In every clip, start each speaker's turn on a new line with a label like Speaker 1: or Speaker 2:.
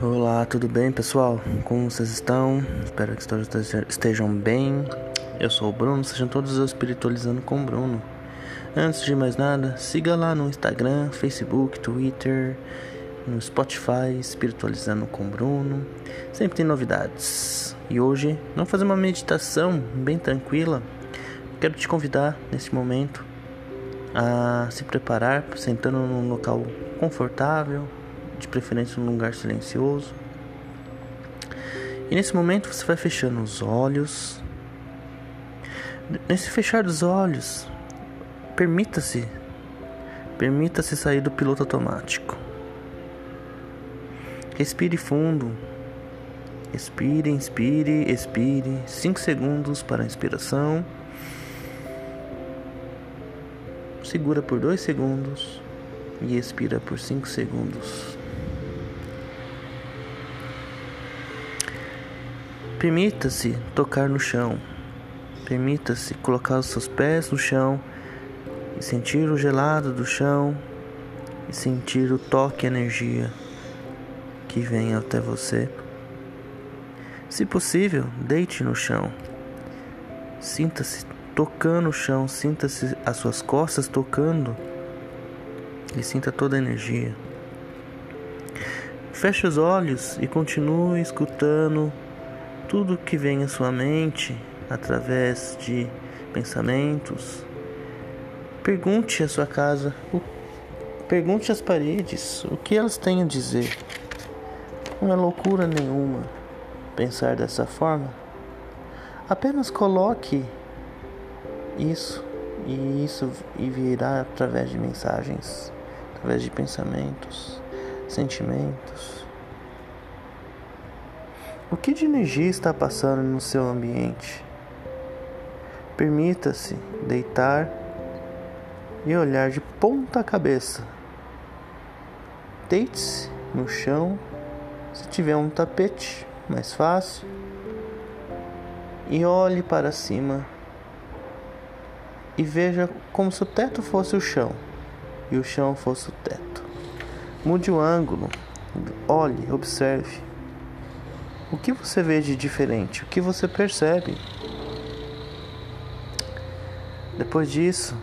Speaker 1: Olá, tudo bem pessoal? Como vocês estão? Espero que todos estejam bem. Eu sou o Bruno, sejam todos espiritualizando com Bruno. Antes de mais nada, siga lá no Instagram, Facebook, Twitter, no Spotify, Espiritualizando com Bruno. Sempre tem novidades. E hoje vamos fazer uma meditação bem tranquila. Quero te convidar nesse momento a se preparar, sentando num local confortável, de preferência num lugar silencioso. E nesse momento você vai fechando os olhos. Nesse fechar dos olhos, permita-se, permita-se sair do piloto automático. Respire fundo. Expire, inspire, expire. 5 segundos para a inspiração. Segura por 2 segundos e expira por 5 segundos. Permita-se tocar no chão. Permita-se colocar os seus pés no chão e sentir o gelado do chão e sentir o toque e energia que vem até você. Se possível, deite no chão. Sinta-se tocando o chão, sinta-se as suas costas tocando e sinta toda a energia. Feche os olhos e continue escutando tudo que vem à sua mente através de pensamentos. Pergunte à sua casa, pergunte às paredes o que elas têm a dizer. Não é loucura nenhuma pensar dessa forma. Apenas coloque isso e isso e virá através de mensagens, através de pensamentos, sentimentos. O que de energia está passando no seu ambiente? Permita-se deitar e olhar de ponta cabeça. Deite-se no chão, se tiver um tapete, mais fácil, e olhe para cima e veja como se o teto fosse o chão e o chão fosse o teto. Mude o ângulo, olhe, observe. O que você vê de diferente? O que você percebe? Depois disso,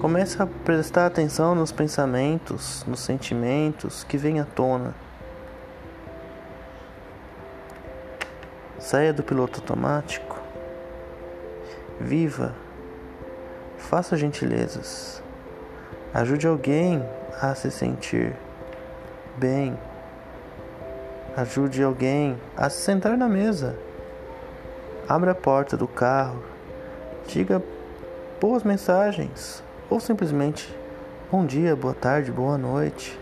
Speaker 1: comece a prestar atenção nos pensamentos, nos sentimentos que vêm à tona. Saia do piloto automático. Viva. Faça gentilezas. Ajude alguém a se sentir bem. Ajude alguém a se sentar na mesa. Abra a porta do carro. Diga boas mensagens. Ou simplesmente bom dia, boa tarde, boa noite.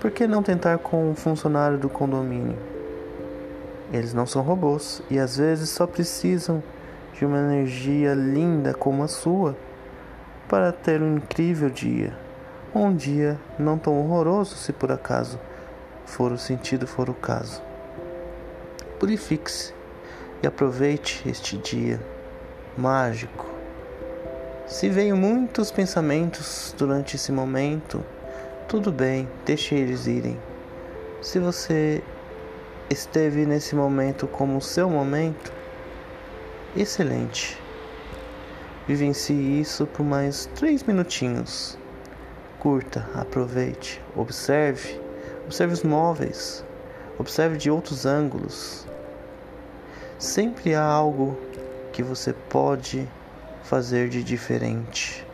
Speaker 1: Por que não tentar com um funcionário do condomínio? Eles não são robôs e às vezes só precisam de uma energia linda como a sua para ter um incrível dia. Um dia não tão horroroso se por acaso for o sentido, for o caso. Purifique-se e aproveite este dia mágico. Se veio muitos pensamentos durante esse momento, tudo bem, deixe eles irem. Se você esteve nesse momento como seu momento, excelente. Vivencie isso por mais três minutinhos. Curta, aproveite, observe Observe os móveis. Observe de outros ângulos. Sempre há algo que você pode fazer de diferente.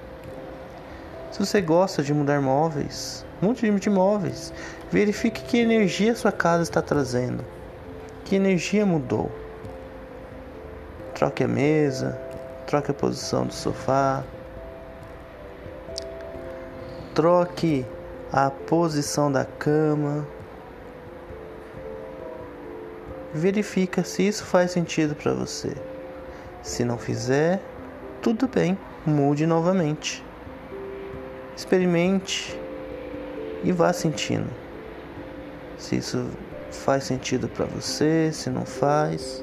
Speaker 1: Se você gosta de mudar móveis, mude de móveis. Verifique que energia sua casa está trazendo. Que energia mudou. Troque a mesa, troque a posição do sofá. Troque a posição da cama. Verifica se isso faz sentido para você. Se não fizer, tudo bem, mude novamente. Experimente e vá sentindo. Se isso faz sentido para você, se não faz.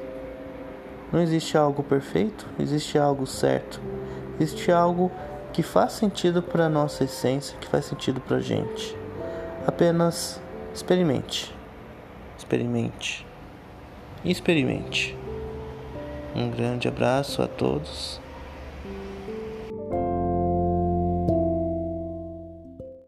Speaker 1: Não existe algo perfeito, existe algo certo, existe algo que faz sentido para nossa essência, que faz sentido para gente. Apenas experimente, experimente, experimente. Um grande abraço a todos